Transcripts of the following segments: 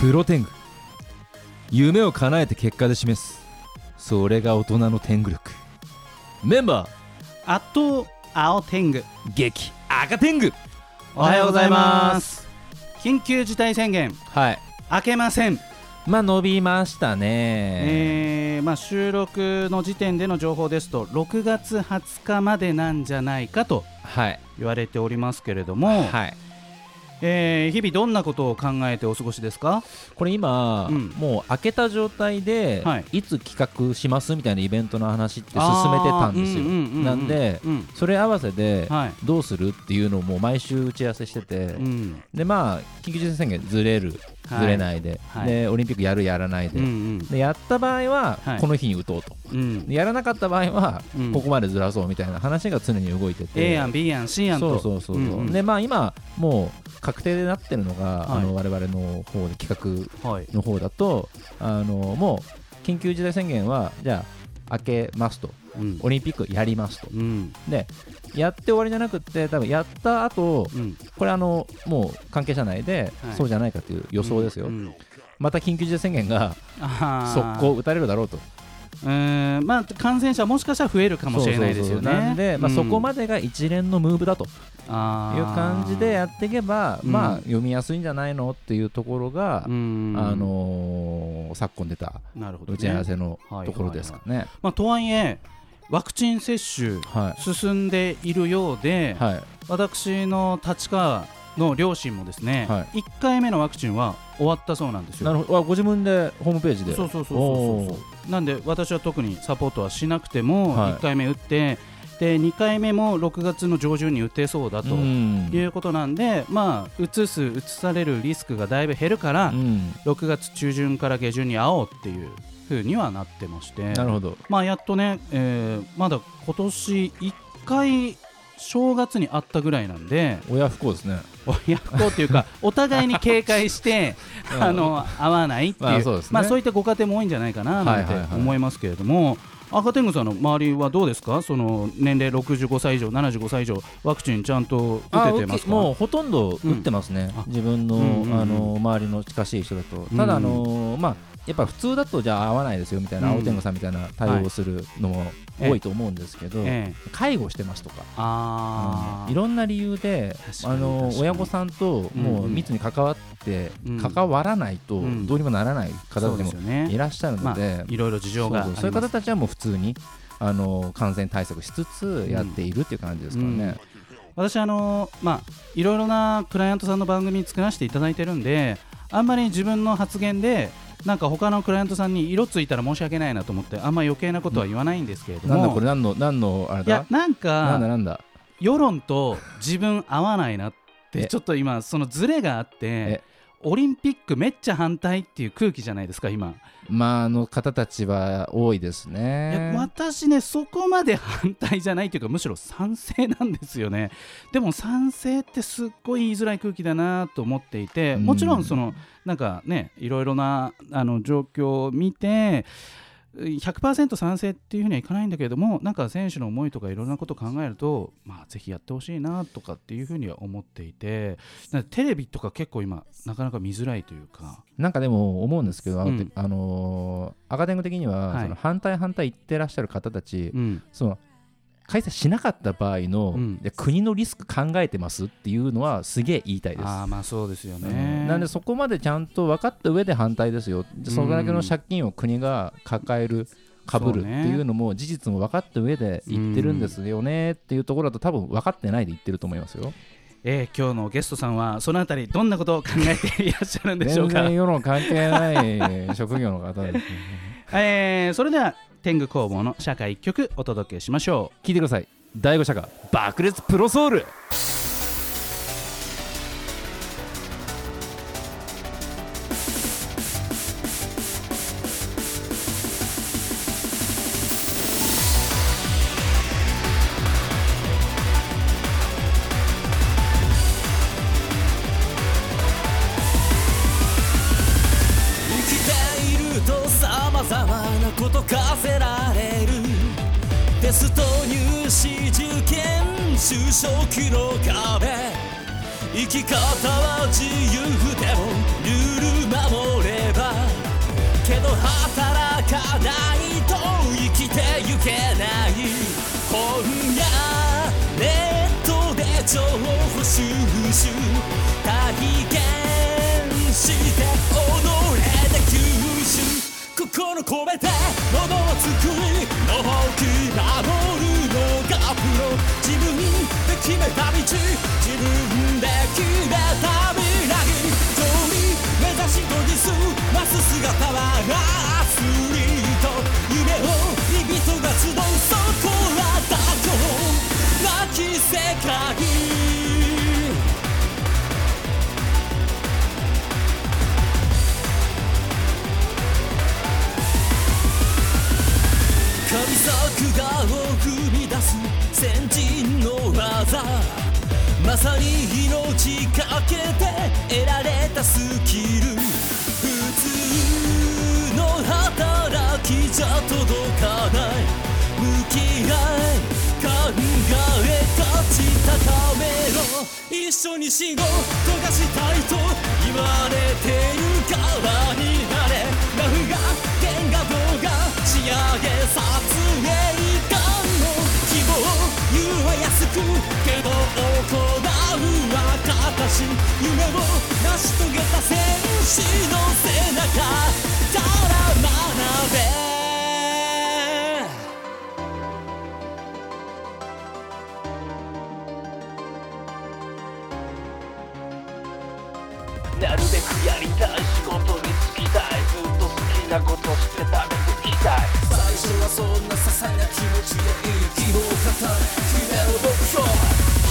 プロテング。夢を叶えて結果で示す。それが大人の天狗力。メンバあっと青天狗。ー激赤天狗。おはようございます。緊急事態宣言。はい。明けません、まあ伸びましたね。えーまあ、収録の時点での情報ですと6月20日までなんじゃないかとはい。言われておりますけれども、はいえー日々どんなことを考えてお過ごしですか？これ今、うん。もう開けた状態で、はい。い、つ企画しますみたいなイベントの話って進めてたんですよ。うんうんうんうんなんでうん。それ合わせではい。どうするっていうのをもう毎週打ち合わせしてて、うん。でまあ緊急事態宣言ずれる、はいずれないで,、はい。でオリンピックやるやらないで,、うんうん。でやった場合ははい。この日に打とうと、うん。でやらなかった場合はうん。ここまでずらそうみたいな話が常に動いてて、A 案 B 案 C 案と。そうそうそうそう、んうん。でまあ今もう確定でなってるのが、はい。あの我々の方で企はい。画の方だとあのもう緊急事態宣言はじゃあ開けますとうん。オリンピックやりますと。うん。でやって終わりじゃなくって多分やった後うん。これあのもう関係者内ではい。そうじゃないかという予想ですよ、うん。また緊急事態宣言が速攻打たれるだろうと。うーん。まあ感染者もしかしたら増えるかもしれないですよね。なんで、まあ、うん。そこまでが一連のムーブだと。いう感じでやっていけば、うん。まあ読みやすいんじゃないのっていうところが、うん。あのー昨今出た打ち合わせのはい。ところですかね。まあ、とはいえワクチン接種はい。進んでいるようで、はい。私の立川の両親もですね、は1回目のワクチンは終わったそうなんですよ。なるほど。あご自分でホームページで。そうそうそうそうなんで私は特にサポートはしなくてもはい。1回目打って、で2回目も6月の上旬に打てそうだとうん。いうことなんで、まあ移す移されるリスクがだいぶ減るから、うん。6月中旬から下旬に会おうっていう風にはなってましてなるほど。まあやっとね、えーまだ今年1回正月に会ったぐらいなんで親不幸ですね。親不幸っていうか お互いに警戒して うんあの会わないっていう,、まあそうですね。まあそういったご家庭も多いんじゃないかななんてはいはいはい。思いますけれども。赤天狗さんの周りはどうですか？その年齢65歳以上75歳以上ワクチンちゃんとあ打ててますか？もうほとんど打ってますね、うん。あ自分の,、うんうんうん。あの周りの近しい人だと、うんただ、あのまあ、やっぱ普通だとじゃあ合わないですよみたいな、うん。青天狗さんみたいな対応をするのも多いと思うんですけど、ええ。介護してますとか、いろんな理由であの親御さんともう密に関わって、うん。関わらないとうん。どうにもならない方でもいらっしゃるので、いろいろ事情がそういう方たちはもう普通にあの感染対策しつつやっているっていう感じですからね。私あのまあいろいろなクライアントさんの番組作らせていただいてるんであんまり自分の発言でなんか他のクライアントさんに色ついたら申し訳ないなと思ってあんま余計なことは言わないんですけれども、なんだこれ何の何のあれだ？いやなんなんだかなんだ？世論と自分合わないなってえ？ちょっと今そのズレがあってえ？オリンピックめっちゃ反対っていう空気じゃないですか今、まああの方たちは多いですね。私ねそこまで反対じゃないというかむしろ賛成なんですよねでも賛成ってすっごい言いづらい空気だなと思っていてうんもちろんそのなんかねいろいろなあの状況を見て100%賛成っていうふうにはいかないんだけれどもなんか選手の思いとかいろんなことを考えると、まあ、ぜひやってほしいなとかっていうふうには思っていてテレビとか結構今なかなか見づらいというか。なんかでも思うんですけど、あのうん。あのー赤点具的には、はい。その反対反対言ってらっしゃる方たち、うん。その開催しなかった場合の、うん国のリスク考えてますっていうのはすげえ言いたいです。ああまあそうですようんねなんでそこまでちゃんと分かった上で反対ですよ、でそれだけの借金を国が抱える、かぶるっていうのも事実も分かった上で言ってるんですよねっていうところだと多分分かってないで言ってると思いますよ。えー今日のゲストさんはそのあたりどんなことを考えていらっしゃるんでしょうか？全然、世論関係ない職業の方です、ね。えーそれでは天狗工房の社会一曲お届けしましょう聞いてください。第五社が爆裂プロソウル込めて喉を作りのほく守るのがプロ自分で決めた道自分で決めた未来通り目指し研ぎすます姿はないを踏み出す先人の技。まさに命かけて得られたスキル。普通の働きじゃ届かない。向き合い考え価値高めろ。一緒に仕事がしたいと。言われてる側になれ。ラフが原画動画仕上げ撮形夢を成し遂げた戦士の背中から学べなるべくやりたい仕事に就きたいずっと好きなことして食べてきたい最初はそんな些細な気持ちでいい希望を語れ決めろ目標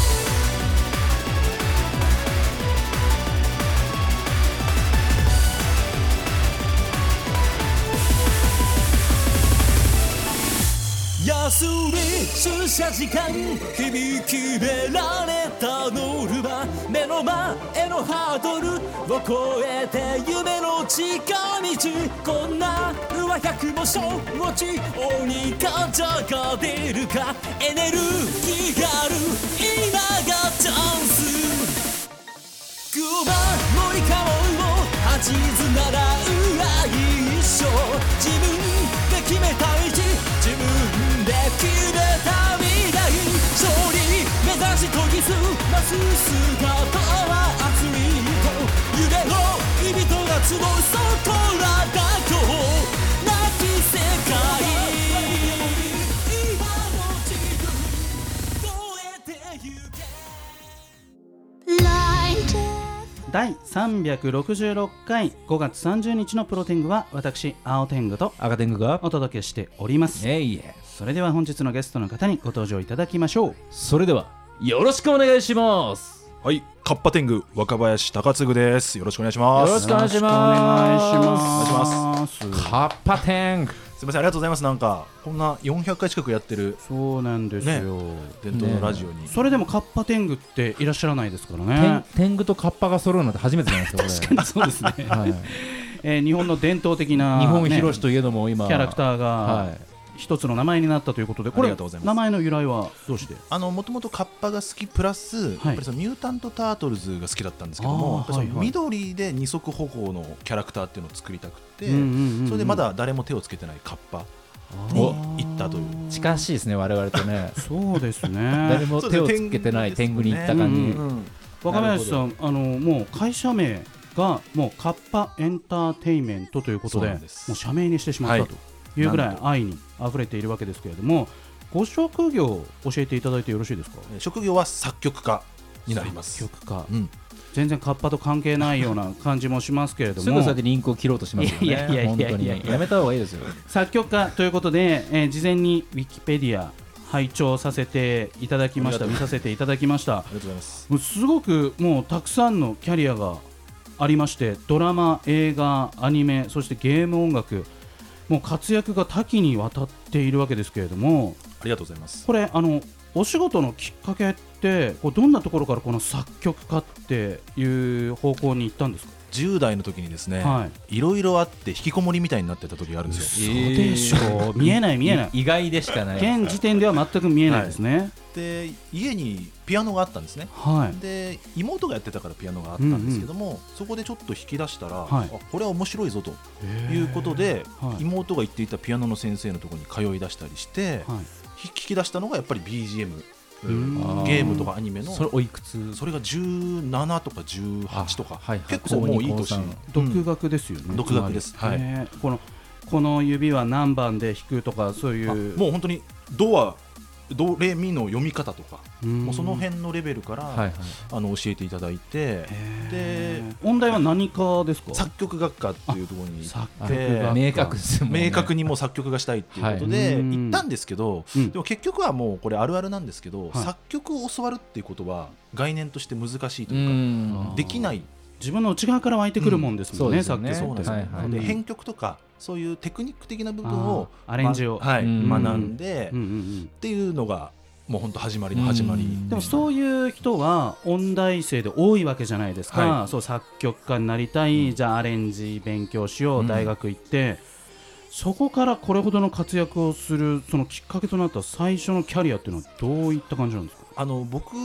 休み駐車時間日々決められたノルマ目の前のハードルを越えて夢の近道こんな上百も承知。鬼かじゃが出るかエネルギーがある今がチャンス熊森かも八図なら裏一緒自分で決めた道自分で決めた未来勝利目指し研ぎ澄ます姿はアスリート夢を人が集うそこらだ今日なき世界今の自分超えてゆけ第366回5月30日のプロテングは私青天狗と赤天狗がお届けしております。えいえそれでは本日のゲストの方にご登場いただきましょう。それではよろしくお願いします。はい、カッパ天狗若林高嗣です。よろしくお願いします。よろしくお願いします。お願いします。カッパ天狗。すみません、ありがとうございます。なんかこんな400回近くやってる。そうなんですよ、伝統のラジオに、それでもカッパ天狗っていらっしゃらないですから天ね。天狗とカッパが揃うなんて初めてじゃないですかこれ。そうですね、はい、えー日本の伝統的な、日本ね広しといえども今。キャラクターはが一つの名前になったということで、これありがとうございます。名前の由来はどうして？あのもともとカッパが好きプラス、やっぱりそのミュータント・タートルズが好きだったんですけども、緑で二足歩行のキャラクターっていうのを作りたくて、それでまだ誰も手をつけてないカッパあにー行ったという。近しいですね我々とね。そうです 誰ねも手をつけてない天狗に。行った感じ、うんうん若林さんあのもう会社名がもうカッパエンターテイメントということでもう社名にしてしまったはい。というぐらないん愛に溢れているわけですけれどもご職業を教えていただいてよろしいですか？えー職業は作曲家になります。作曲家。うん、全然カッパと関係ないような感じもしますけれども。すぐさでリンクを切ろうとしますよね。いやいやいやいやめた方がいいですよ。作曲家ということで、えー事前にウィキペディア拝聴させていただきました。見させていただきました。ありがとうございます。すごくもうたくさんのキャリアがありましてドラマ映画アニメそしてゲーム音楽もう活躍が多岐にわたっているわけですけれどもありがとうございます。これあのお仕事のきっかけってこうどんなところからこの作曲家っていう方向に行ったんですか？10代の時にですね、はい。ろいろあって引きこもりみたいになってた時があるんですよ。そう。でしょう見えない見えない。意外でしかない現時点では全く見えないですね。で家にピアノがあったんですね。はい。で妹がやってたからピアノがあったんですけども、そこでちょっと弾き出したら、はい。あこれは面白いぞということで、はい。妹が言っていたピアノの先生のところに通い出したりして、はい。弾き出したのがやっぱり BGM んゲームとかアニメの。それおいくつ？それが17とか18とか、はいはい。結構もういい年。独学ですよね、独学です。はい。ねこのこの指は何番で弾くとかそういあうもう本当にドアドレミの読み方とか、うん。もうその辺のレベルから、はいはい。あの教えていただいてで音大は何かですか？作曲学科っていうところに行作って明確ね。明確にもう作曲がしたいっていうことではい。行ったんですけど、うん。でも結局はもうこれあるあるなんですけど、はい。作曲を教わるっていうことは概念として難しいとういうか、ん。できない自分の内側から湧いてくるもんですもんね、うん。作曲そうですよね。でうん編曲とかそういうテクニック的な部分をアレンジを。まはいうん学んで、うん。うんうんっていうのがもう本当始まりの始まり、うんでもそういう人は音大生で多いわけじゃないですか、はそう作曲家になりたい、じゃあアレンジ勉強しよう、うん。大学行って。そこからこれほどの活躍をするそのきっかけとなった最初のキャリアっていうのはどういった感じなんですか？あの僕、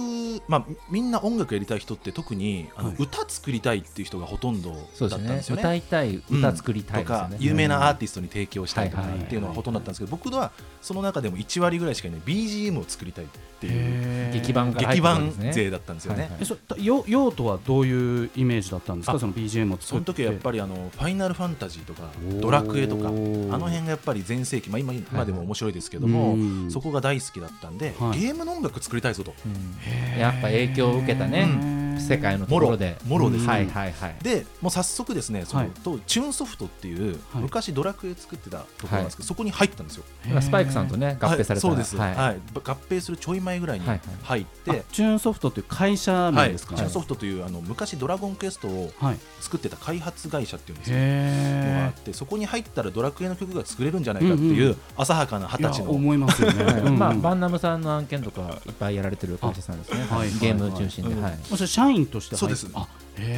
まあ、みんな音楽やりたい人って特にあの、はい。歌作りたいっていう人がほとんどだったんですよね。歌いたい歌作りたいとか有名なアーティストに提供したいとかはいはいっていうのがほとんどだったんですけど僕はその中でも1割ぐらいしかいない BGM を作りたいっていう劇版から入劇版勢だったんですよね。はいはい。えそよ用途はどういうイメージだったんですか？あその BGM を作って。その時はやっぱりあのファイナルファンタジーとかドラクエとかあの辺がやっぱり全盛期、まあ、今今でも面白いですけども、うん。そこが大好きだったんで、はい。ゲームの音楽作りたいぞやっぱ影響を受けたね。うん世界のところで。もろもろですね。はいはいはい。でもう早速ですねその、はい。とチューンソフトっていう、はい。昔ドラクエ作ってたところなんですけど、そこに入ったんですよ。今スパイクさんとね合併されたはいそうです、ははい。い合併するちょい前ぐらいにはい入って、あチューンソフトっていう会社はい、名ですか、チューンソフトというあの昔ドラゴンクエストをはい、作ってた開発会社っていうんですよ。のがあへってそこに入ったらドラクエの曲が作れるんじゃないかっていう、浅はかな二十歳の思いますよね、まあバンナムさんの案件とかいっぱいやられてる会社さんですね。あはい。ゲーム中心で。はい。はい。もし社員としてそうです。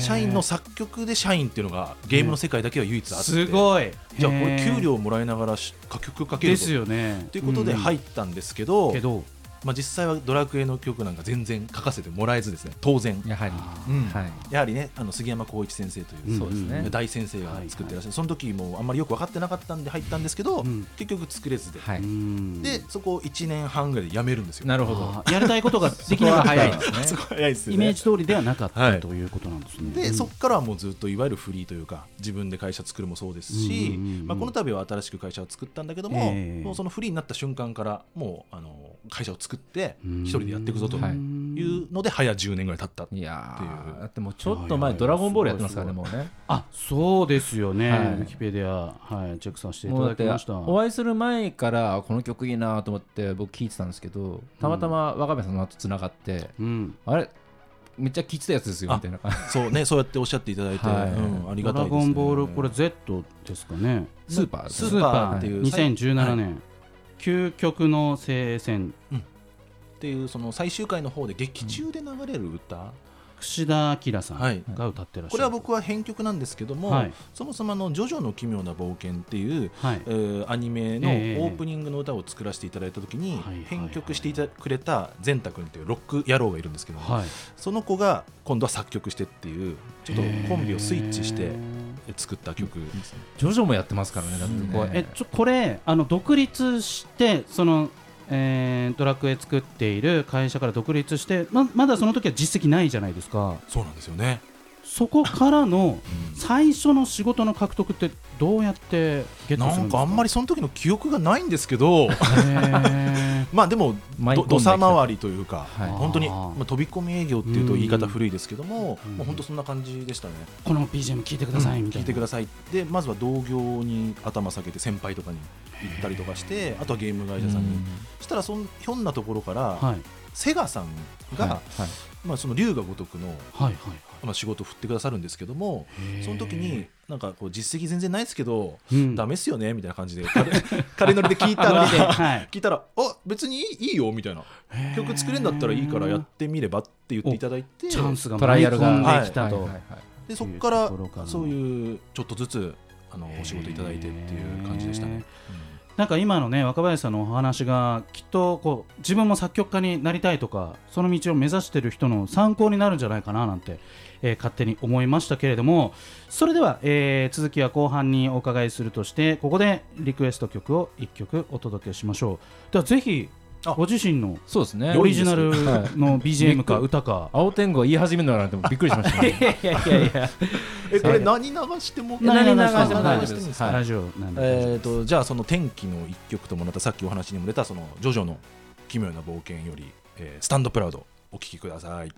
社員の作曲で社員っていうのがゲームの世界だけは唯一あって、すごい。じゃあこれ給料もらいながらし楽曲かけるでぞすよね。ということでうん。入ったんですけど、けどまあ、実際はドラクエの曲なんか全然書かせてもらえずですね。当然、やはり。うん。はい。やはりねあの杉山浩一先生という、うん。そうですね。大先生が作ってらっしゃる、その時もあんまりよく分かってなかったんで入ったんですけど、うん。結局作れずで、はい。うん。でそこを1年半ぐらいで辞めるんですよ。なるほど。やりたいことができなかったそこは早いですね。そこ早いですよね。イメージ通りではなかった、はい。ということなんですね。で、うんそこからはもうずっといわゆるフリーというか自分で会社作るもそうですし、うんうんうんうん。まあ、この度は新しく会社を作ったんだけども,、ええ。もうそのフリーになった瞬間からもうあの会社を作ってうん。一人でやっていくぞとはい。いうので早10年ぐらい経ったいやっていう。ーだってもうちょっと前ドラゴンボールやってますからねもうね。あそうですよね、はい。ウィキペディア、はい、チェックさせていただきました。お会いする前からこの曲いいなと思って僕聴いてたんですけどたまたま若部さんの後つながってうん、あれ？めっちゃ聴いてたやつですよみたいな感じ。そうねそうやっておっしゃっていただいて、はい。うんありドラがたいです、ね、ゴンボールこれ Z ですかね。スーパースーパーっていう2017年、究極の聖戦。っていうその最終回の方で劇中で流れる歌、櫛田明さんはい。が歌ってらっしゃる、これは僕は編曲なんですけども、はい。そもそもあの「ジョジョの奇妙な冒険」っていう、はい。えーアニメのオええープニングの歌を作らせていただいた時に、はいはいはい。編曲していたくれた善太君っていうロック野郎がいるんですけども、はい。その子が今度は作曲してっていうちょっとコンビをスイッチしてへ作った曲。ですね。ジョジョもやってますからねだって。ね。えちょこれあの独立してその、えードラクエ作っている会社から独立してままだその時は実績ないじゃないですか。そうなんですよね、そこからのうん。最初の仕事の獲得ってどうやってゲットするんですか？なんかあんまりその時の記憶がないんですけどまあでも土佐回りというか、はい。本当に、まあ、飛び込み営業っていうと言い方古いですけども、うん。もう本当そんな感じでしたね。この BGM 聞いてくださいみたいな、聞いてください。でまずは同業に頭下げて先輩とかに行ったりとかしてあとはゲーム会社さんに、そしたらそんひょんなところから、はい。セガさんが、まあ、その龍が如くのはいはいまあ、仕事を振ってくださるんですけどもその時になんかこう実績全然ないですけど、うん。ダメっすよねみたいな感じで軽軽いノリで聞いたら、聞いたらあ別にいいいいよみたいな。曲作れんだったらいいからやってみればって言っていただいてチャンスがトライアルができたと。はい。はいはいでそこからそういうちょっとずつあのお仕事いただいてっていう感じでしたね。なんか今のね若林さんのお話がきっとこう自分も作曲家になりたいとかその道を目指している人の参考になるんじゃないかななんて、えー勝手に思いましたけれどもそれでは、えー続きは後半にお伺いするとしてここでリクエスト曲を1曲お届けしましょう。ではぜひあご自身のそうですね。オリジナルはい。の BGM か歌か。青天狗が言い始めるのなんてびっくりしましたね。いやいやいやいや。えこれ何流しても？何流しても。大丈夫ラジオなんでえー、とじゃあその天気の一曲ともまたさっきお話にも出たそのジョジョの奇妙な冒険より、えースタンドプラウドお聴きください。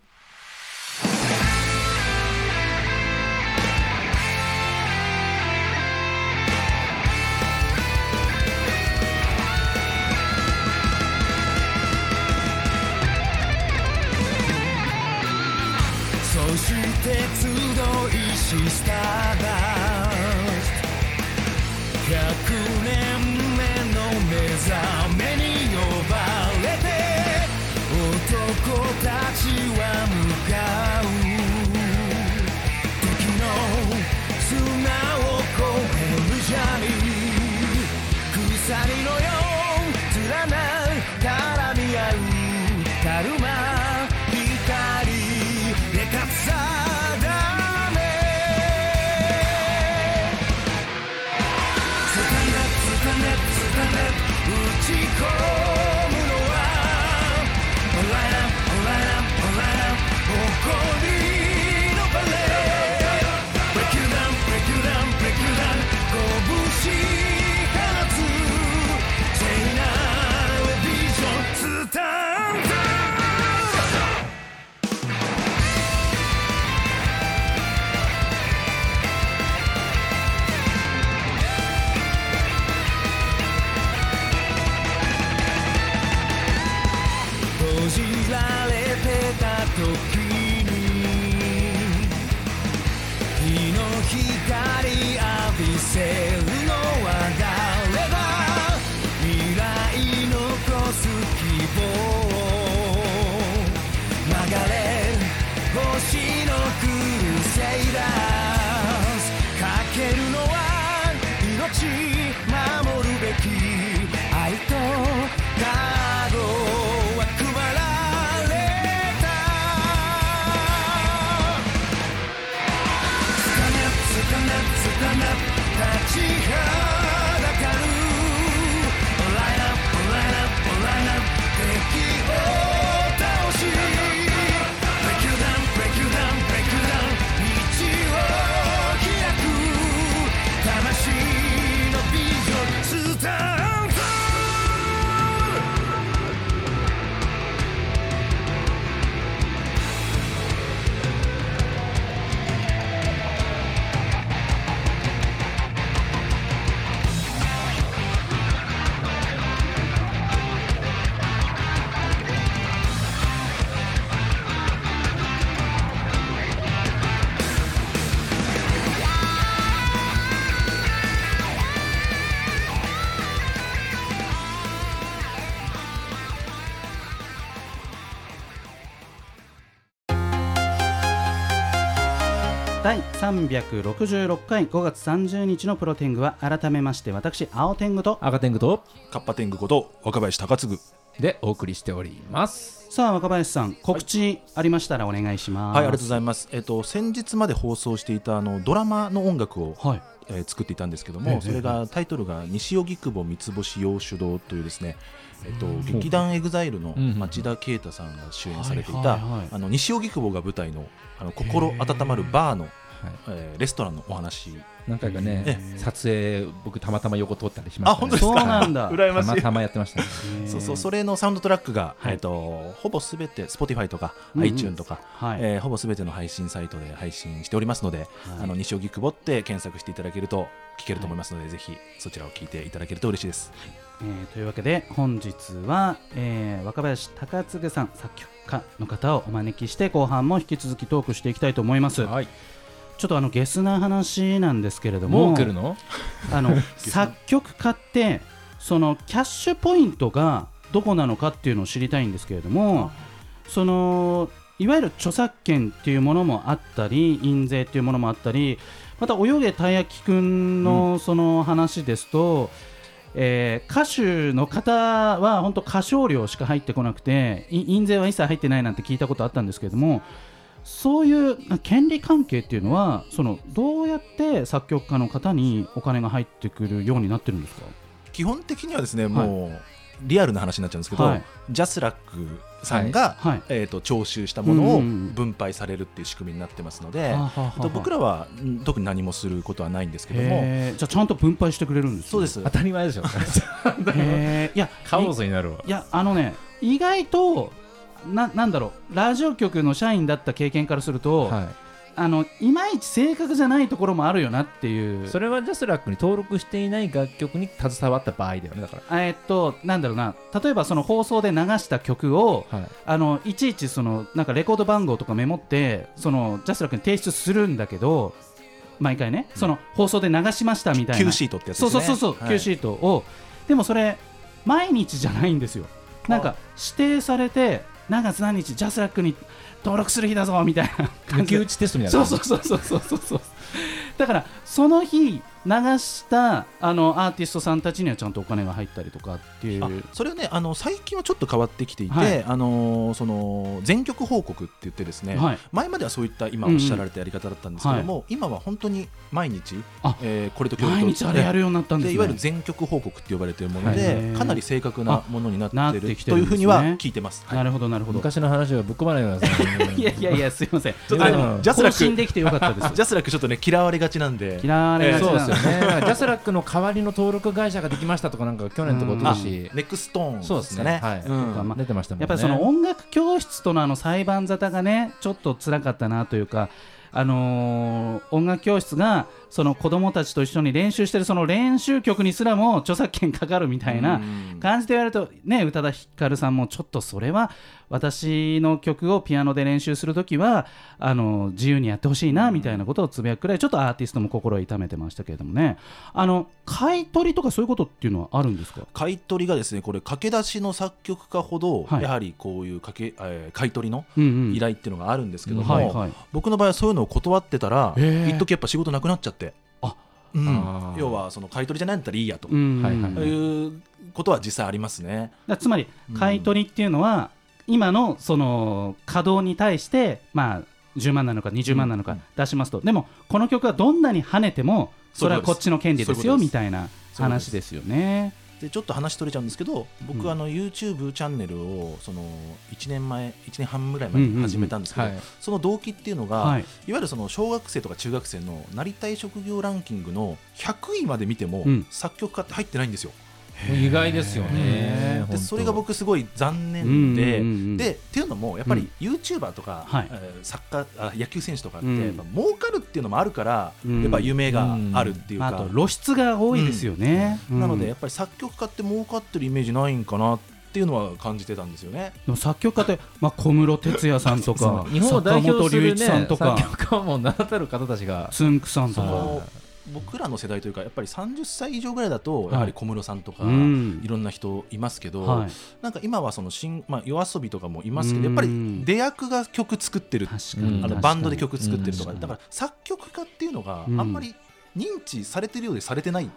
366回5月30日のプロ天狗は改めまして私青天狗と赤天狗とカッパ天狗こと若林タカツグでお送りしております。さあ若林さん告知ありましたらお願いします。はいありがとうございます。えっと先日まで放送していたあのドラマの音楽を、はい。えー作っていたんですけどええも、それがタイトルが西荻窪三つ星洋酒堂というですね。えっと、劇団エグザイルの町田啓太さんが主演されていたはいはいはい。あの西荻窪が舞台のあの心温まるバーのえーレストランのお話。何回かねえ撮影僕たまたま横通ったりしましたね。あ本当ですか？そうなんだ。羨ましい。たまたまやってましたね。そうそうそれのサウンドトラックが、はい。えー、とほぼすべて Spotify とかうんうん。iTune とか、はい、えーほぼすべての配信サイトで配信しておりますので、はい。あの西荻窪って検索していただけると聞けると思いますので、ぜひそちらを聞いていただけると嬉しいです。えーというわけで本日は、えー若林高次さん作曲家の方をお招きして後半も引き続きトークしていきたいと思います、はいちょっとあのゲスな話なんですけれどももう来るの？あの 作曲家ってそのキャッシュポイントがどこなのかっていうのを知りたいんですけれどもそのいわゆる著作権っていうものもあったり印税っていうものもあったりまた泳げたい焼きくんのその話ですと、えー歌手の方は本当歌唱料しか入ってこなくてい印税は一切入ってないなんて聞いたことあったんですけれどもそういう権利関係っていうのはそのどうやって作曲家の方にお金が入ってくるようになってるんですか？基本的にはですね、もうリアルな話になっちゃうんですけど、はい。ジャスラックさんが、はい。えー、と徴収したものをうんうんうん分配されるっていう仕組みになってますので、はあはあはあ。えっと僕らはうん特に何もすることはないんですけども、じゃあちゃんと分配してくれるんですね。そうです。当たり前でしょ。いや カオスになるわ。いやあのね意外とななんだろう。ラジオ局の社員だった経験からすると、はい。あのいまいち正確じゃないところもあるよなっていう。それはジャスラックに登録していない楽曲に携わった場合だよねだかえーっとなんだろうな。例えばその放送で流した曲をらはい。あのいちいちそのなんかレコード番号とかメモってそのジャスラックに提出するんだけど毎回ね、その放送で流しましたみたいな。Q シートってやつですね。そうそうそうそう、はい。Q シートを。でもそれ毎日じゃないんですよ。なんか指定されて何月何日ジャスラックに登録する日だぞみたいな抜き打ちテストみたいなそうそうそうそうそうそう。だからその日流したあのアーティストさんたちにはちゃんとお金が入ったりとかっていう。あそれはねあの最近はちょっと変わってきていて、はい。あのーその全曲報告って言ってですね、はい。前まではそういった今おっしゃられたやり方だったんですけども、今は本当に毎日あ、えーこれとこれと毎日あれやるようになったんですね。でいわゆる全曲報告って呼ばれているものへでーかなり正確なものになってるてきてるんですね。というふうには聞い。てます。なるほどなるほど。昔の話はぶっ込まないでください。いやいやいやすいません。ちょっとねあのジャスラック更新できてよかったです。ジャスラックちょっとね嫌われがちなんで。嫌われがちなで。すよね。ジャスラックの代わりの登録会社ができましたとかなんか去年とかうん。一昨年ネクストーンそうですね。はい。うん。出てましたもんね。やっぱりその音楽教室とのあの裁判沙汰がねちょっと辛かったなというか、あのー音楽教室がその子供たちと一緒に練習してるその練習曲にすらも著作権かかるみたいなうん。感じで言われるとね宇多田ヒカルさんもちょっとそれは私の曲をピアノで練習するときはあの自由にやってほしいなみたいなことをつぶやくくらいちょっとアーティストも心を痛めてましたけれどもね。あの買い取りとかそういうことっていうのはあるんですか？買い取りがですねこれ駆け出しの作曲家ほど、はい。やはりこういうかけ、えー買い取りの依頼っていうのがあるんですけども、僕の場合はそういうのを断ってたら一時やっぱ仕事なくなっちゃってあうん。要はその買い取りじゃないんだったらいいやと、うん。はいうことは実際ありますね。だつまり買い取りっていうのは、今のその稼働に対してまあ10万なのか20万なのかうん。出しますと、でもこの曲はどんなに跳ねてもそれはこっちの権利ですよみたいな話ですよね。でちょっと話取れちゃうんですけど僕、うん。あの YouTube チャンネルをその1年前1年半ぐらい前に始めたんですけど、はい。その動機っていうのが、はい。い、わゆるその小学生とか中学生のなりたい職業ランキングの100位まで見ても、うん。作曲家って入ってないんですよ。意外ですよね。でそれが僕すごい残うん念で、うんうんうんでっていうのもやっぱり YouTuber とか、はい。えーサッカーあ野球選手とかって、うん。やっぱ儲かるっていうのもあるから、うん。やっぱ夢があるっていうか、あと露出が多いですよね。うん。なのでやっぱり作曲家って儲かってるイメージないんかなっていうのは感じてたんですよね。作曲家って、まあ、小室哲哉さんとか 日本を代表する、ね、坂本龍一さんとか。作曲家も名だたる方たちがつんくさんとか。僕らの世代というかやっぱり30歳以上ぐらいだとい。やはり小室さんとか、うん。いろんな人いますけど、はい。なんか今はその新、まあ、夜遊びとかもいますけどやっぱりうん出役が曲作ってる。あのバンドで曲作ってるとか、うん。だから作曲家っていうのがあうん。んまり認知されてるようでされてない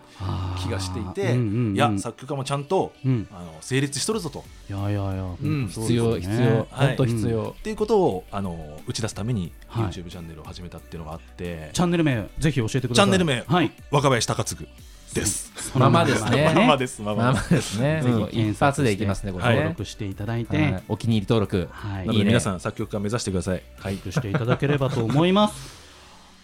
気がしていて、うんうんうん。いや作曲家もちゃんとうん、あの成立しとるぞと。いやいやいや、うん必要ね。必要はい。本当必要。っていうことをあの打ち出すためにはい。YouTube チャンネルを始めたっていうのがあって、チャンネル名ぜひ教えてください。チャンネル名はい。若林高次 です。ままですね。ままですままあままですね、一発でいきますねこれね、登録していただいて、はい。お気に入り登録。はい、皆さん作曲家目指してください。はい。していただければと思います。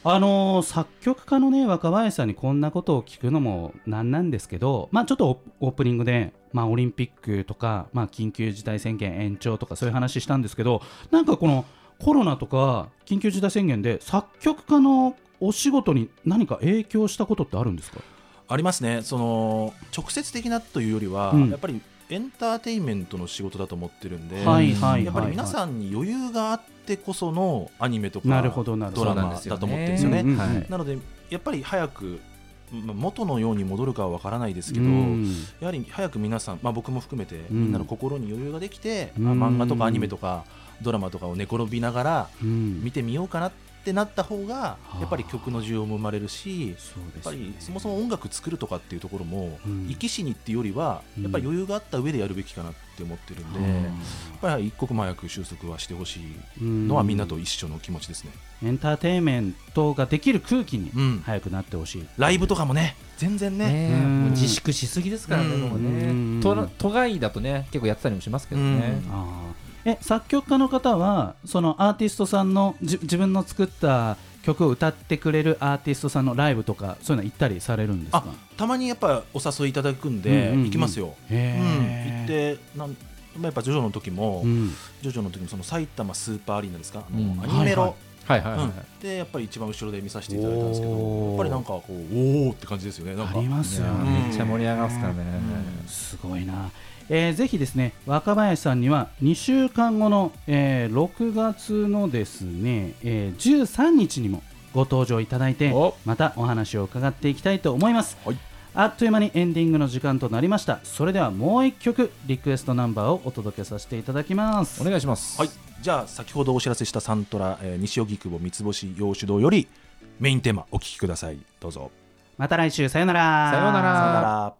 あのー作曲家のね若林さんにこんなことを聞くのもなんなんですけど、まあ、ちょっとオオープニングで、まあ、オリンピックとか、まあ、緊急事態宣言延長とかそういう話したんですけどなんかこのコロナとか緊急事態宣言で作曲家のお仕事に何か影響したことってあるんですか？ありますね。その直接的なというよりは、うん。やっぱりエンターテインメントの仕事だと思ってるんで、はいはいやっぱり皆んさんに余裕があってこそのアニメとかドラマだと思ってるんですよね。なのでやっぱり早くまあ元のように戻るかはわからないですけど、うん。やはり早く皆さん、まあ、僕も含めて、うん。みんなの心に余裕ができて、うん。あ漫画とかアニメとかドラマとかを寝転びながらうん。見てみようかなってなった方がやっぱり曲の需要も生まれるしそうやっぱりそもそも音楽作るとかっていうところも、うん。生き死にっていうよりはうん。やっぱり余裕があった上でやるべきかなって思ってるんで、やっぱり一刻も早く収束はしてほしいのはみんなと一緒の気持ちですね。エンターテインメントができる空気にうん。早くなってほしい、ライブとかもね全然ね。ね自粛しすぎですからね、うん。ね。都都外だとね結構やってたりもしますけどね、あーえ作曲家の方はそのアーティストさんのじ自分の作った曲を歌ってくれるアーティストさんのライブとかそういうの行ったりされるんですか？あたまにやっぱお誘いいただくんで、行きますよ。へうん、ー行ってなんまあやっぱジョジョの時も、うん。ジョジョの時もその埼玉スーパーアリーナですか、あのうん。アニメロ、はいはい。はいはい、うん。でやっぱり一番後ろで見させていただいたんですけどおー。やっぱりなんかこうおおって感じですよね。なんか。ありますよね。めっちゃ盛り上がってたね、すごいな、えーぜひですね若林さんには2週間後の、えー6月のですね、えー13日にもご登場いただいてお。またお話を伺っていきたいと思います、はい。あっという間にエンディングの時間となりました。それではもう一曲リクエストナンバーをお届けさせていただきます。お願いします。はい。じゃあ先ほどお知らせしたサントラ、えー西荻窪三つ星洋酒堂よりメインテーマお聴きください。どうぞ。また来週。さよなら。さようなら。さよなら